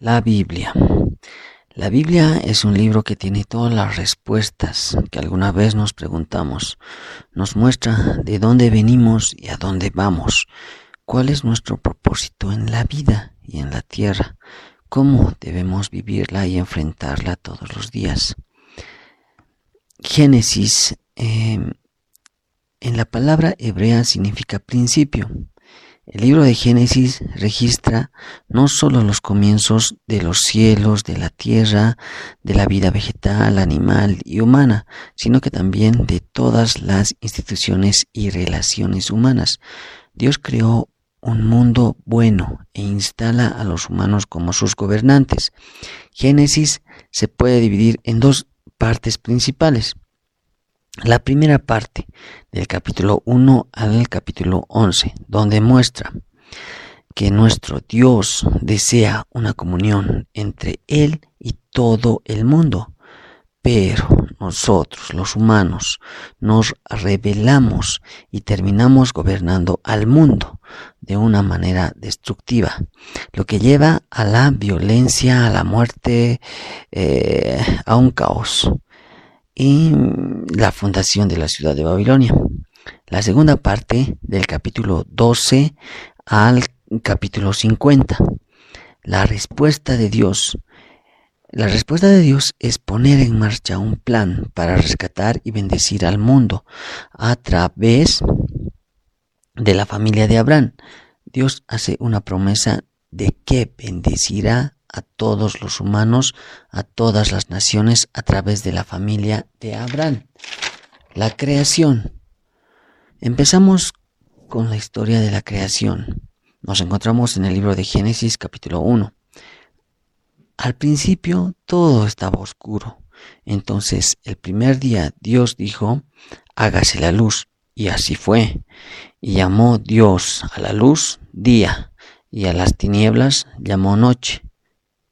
La Biblia. La Biblia es un libro que tiene todas las respuestas que alguna vez nos preguntamos. Nos muestra de dónde venimos y a dónde vamos. ¿Cuál es nuestro propósito en la vida y en la tierra? ¿Cómo debemos vivirla y enfrentarla todos los días? Génesis eh, en la palabra hebrea significa principio. El libro de Génesis registra no solo los comienzos de los cielos, de la tierra, de la vida vegetal, animal y humana, sino que también de todas las instituciones y relaciones humanas. Dios creó un mundo bueno e instala a los humanos como sus gobernantes. Génesis se puede dividir en dos partes principales. La primera parte del capítulo 1 al capítulo 11, donde muestra que nuestro Dios desea una comunión entre Él y todo el mundo, pero nosotros, los humanos, nos rebelamos y terminamos gobernando al mundo de una manera destructiva, lo que lleva a la violencia, a la muerte, eh, a un caos y la fundación de la ciudad de Babilonia. La segunda parte del capítulo 12 al capítulo 50. La respuesta de Dios. La respuesta de Dios es poner en marcha un plan para rescatar y bendecir al mundo a través de la familia de Abraham. Dios hace una promesa de que bendecirá a todos los humanos, a todas las naciones a través de la familia de Abraham. La creación. Empezamos con la historia de la creación. Nos encontramos en el libro de Génesis capítulo 1. Al principio todo estaba oscuro. Entonces el primer día Dios dijo, hágase la luz. Y así fue. Y llamó Dios a la luz día y a las tinieblas llamó noche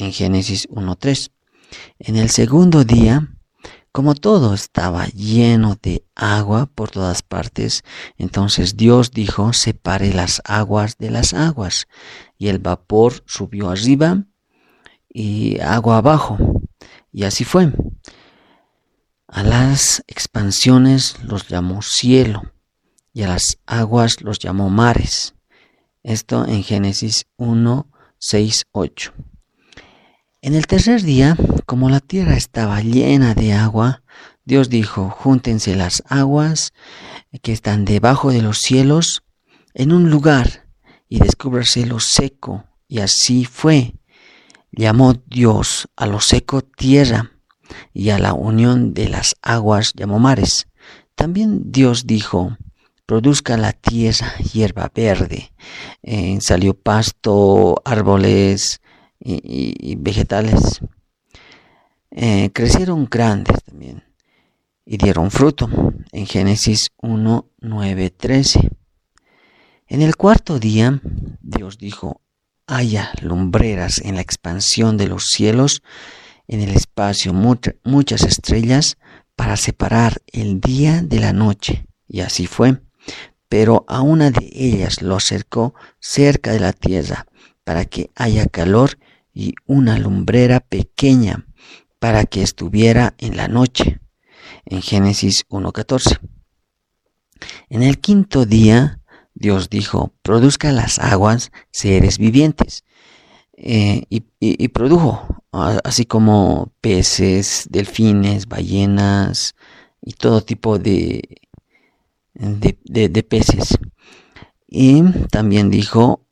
en Génesis 1.3. En el segundo día, como todo estaba lleno de agua por todas partes, entonces Dios dijo, separe las aguas de las aguas, y el vapor subió arriba y agua abajo, y así fue. A las expansiones los llamó cielo, y a las aguas los llamó mares. Esto en Génesis 1, 6, 8. En el tercer día, como la tierra estaba llena de agua, Dios dijo, júntense las aguas que están debajo de los cielos en un lugar y descúbrase lo seco. Y así fue. Llamó Dios a lo seco tierra y a la unión de las aguas llamó mares. También Dios dijo, produzca la tierra hierba verde. Eh, salió pasto, árboles, y, vegetales. Eh, crecieron grandes también y dieron fruto en Génesis 1, 9, 13. En el cuarto día, Dios dijo, haya lumbreras en la expansión de los cielos, en el espacio muchas estrellas, para separar el día de la noche. Y así fue. Pero a una de ellas lo acercó cerca de la tierra, para que haya calor y una lumbrera pequeña para que estuviera en la noche. En Génesis 1.14. En el quinto día, Dios dijo, produzca las aguas seres vivientes. Eh, y, produjo, así como peces, delfines, ballenas y todo tipo de, de peces. Y también dijo,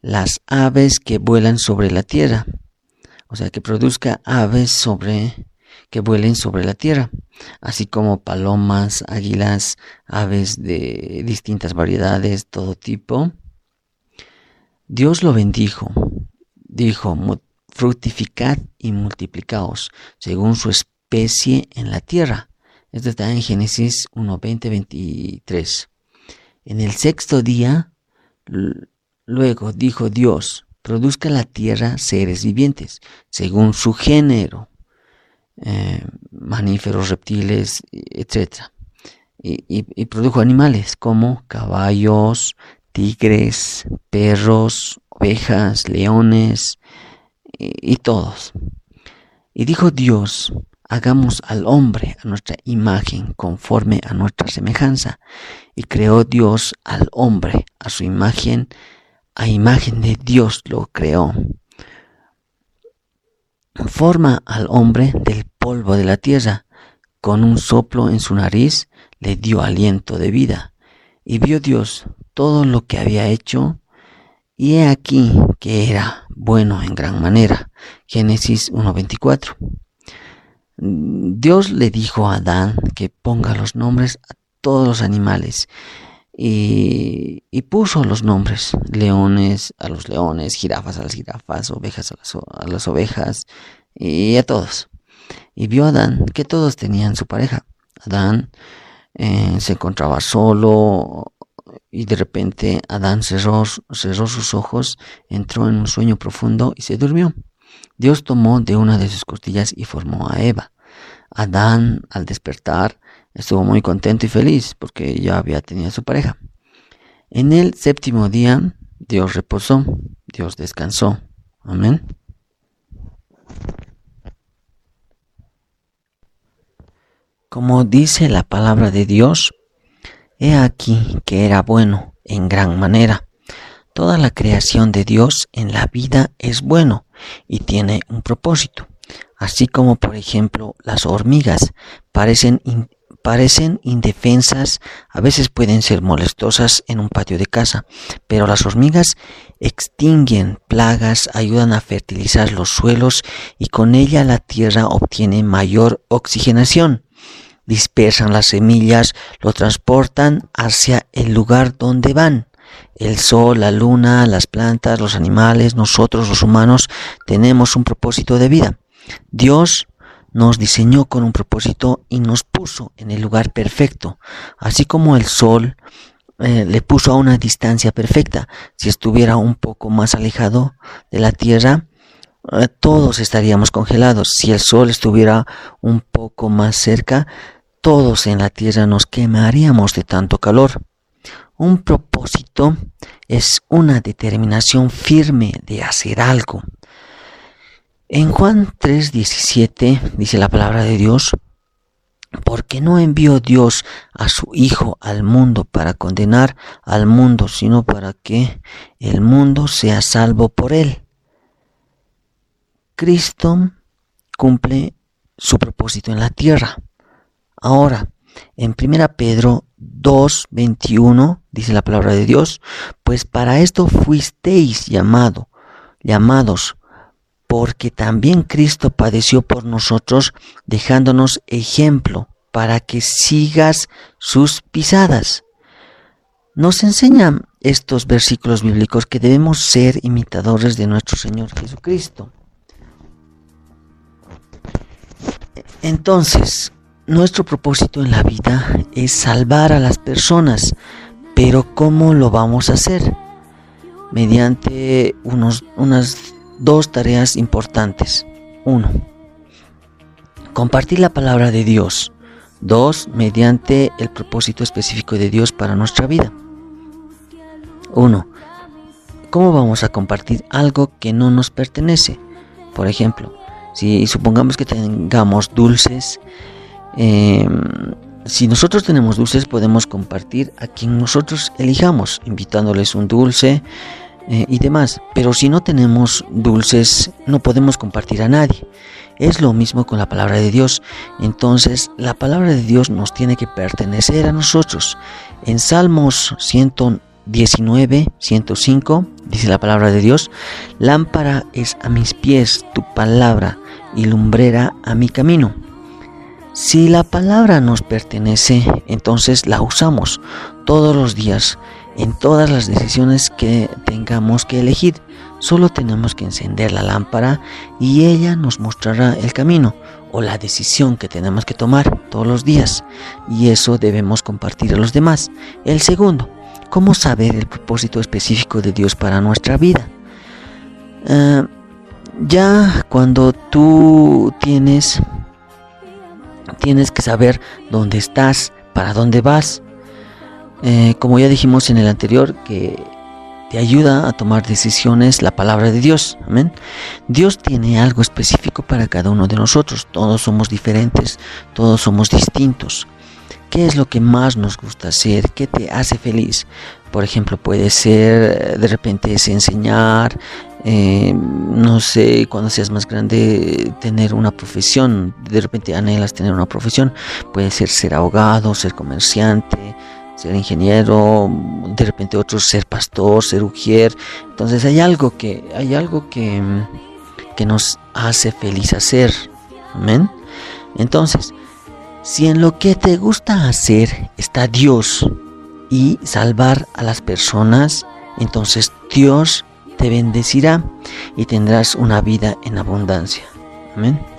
las aves que vuelan sobre la tierra. O sea, que produzca aves sobre que vuelen sobre la tierra, así como palomas, águilas, aves de distintas variedades, todo tipo. Dios lo bendijo, dijo, fructificad y multiplicaos según su especie en la tierra. Esto está en Génesis 1, 20, 23. En el sexto día Luego dijo Dios, produzca la tierra seres vivientes, según su género, eh, mamíferos, reptiles, etc. Y, produjo animales como caballos, tigres, perros, ovejas, leones y todos. Y dijo Dios, hagamos al hombre a nuestra imagen conforme a nuestra semejanza. Y creó Dios al hombre a su imagen, a imagen de Dios lo creó. Forma al hombre del polvo de la tierra, con un soplo en su nariz le dio aliento de vida. Y vio Dios todo lo que había hecho, y he aquí que era bueno en gran manera. Génesis 1.24. Dios le dijo a Adán que ponga los nombres a todos los animales y, puso los nombres, leones a los leones, jirafas a las jirafas, ovejas a las, ovejas y a todos. Y vio a Adán que todos tenían su pareja. Adán eh, se encontraba solo y de repente Adán cerró, cerró sus ojos, entró en un sueño profundo y se durmió. Dios tomó de una de sus costillas y formó a Eva. Adán, al despertar, estuvo muy contento y feliz porque ya había tenido su pareja. En el séptimo día, Dios reposó, Dios descansó. Amén. Como dice la palabra de Dios, he aquí que era bueno en gran manera. Toda la creación de Dios en la vida es bueno y tiene un propósito. Así como por ejemplo las hormigas parecen, parecen indefensas, a veces pueden ser molestosas en un patio de casa, pero las hormigas extinguen plagas, ayudan a fertilizar los suelos y con ella la tierra obtiene mayor oxigenación dispersan las semillas, lo transportan hacia el lugar donde van. El sol, la luna, las plantas, los animales, nosotros los humanos tenemos un propósito de vida. Dios nos diseñó con un propósito y nos puso en el lugar perfecto, así como el sol eh, le puso a una distancia perfecta. Si estuviera un poco más alejado de la Tierra, eh, todos estaríamos congelados. Si el sol estuviera un poco más cerca, todos en la Tierra nos quemaríamos de tanto calor. Un propósito es una determinación firme de hacer algo. En Juan 3:17 dice la palabra de Dios, porque no envió Dios a su Hijo al mundo para condenar al mundo, sino para que el mundo sea salvo por él. Cristo cumple su propósito en la tierra. Ahora, en 1 Pedro 2, 21, dice la palabra de Dios, pues para esto fuisteis llamado, llamados, porque también Cristo padeció por nosotros, dejándonos ejemplo para que sigas sus pisadas. Nos enseñan estos versículos bíblicos que debemos ser imitadores de nuestro Señor Jesucristo. Entonces, nuestro propósito en la vida es salvar a las personas, pero ¿cómo lo vamos a hacer? Mediante unos, unas dos tareas importantes. Uno, compartir la palabra de Dios. Dos, mediante el propósito específico de Dios para nuestra vida. Uno, ¿cómo vamos a compartir algo que no nos pertenece? Por ejemplo, si supongamos que tengamos dulces, Em, si nosotros tenemos dulces, podemos compartir a quien nosotros elijamos, invitándoles un dulce eh, y demás. Pero si no tenemos dulces, no podemos compartir a nadie. Es lo mismo con la palabra de Dios. Entonces, la palabra de Dios nos tiene que pertenecer a nosotros. En Salmos 119, 105, dice la palabra de Dios, lámpara es a mis pies tu palabra y lumbrera a mi camino. Si la palabra nos pertenece, entonces la usamos todos los días en todas las decisiones que tengamos que elegir. Solo tenemos que encender la lámpara y ella nos mostrará el camino o la decisión que tenemos que tomar todos los días. Y eso debemos compartir a los demás. El segundo, ¿cómo saber el propósito específico de Dios para nuestra vida? Ah, ya cuando tú tienes tienes que saber dónde estás, para dónde vas. Eh, como ya dijimos en el anterior, que te ayuda a tomar decisiones la palabra de Dios. Amén. Dios tiene algo específico para cada uno de nosotros. Todos somos diferentes, todos somos distintos. ¿Qué es lo que más nos gusta hacer? ¿Qué te hace feliz? Por ejemplo, puede ser de repente enseñar, eh, no sé, cuando seas más grande, tener una profesión. De repente anhelas tener una profesión. Puede ser ser abogado, ser comerciante, ser ingeniero, de repente otros ser pastor, ser ujier. Entonces hay algo que, hay algo que, que nos hace feliz hacer. Amén. Entonces, si en lo que te gusta hacer está Dios y salvar a las personas, entonces Dios te bendecirá y tendrás una vida en abundancia. Amén.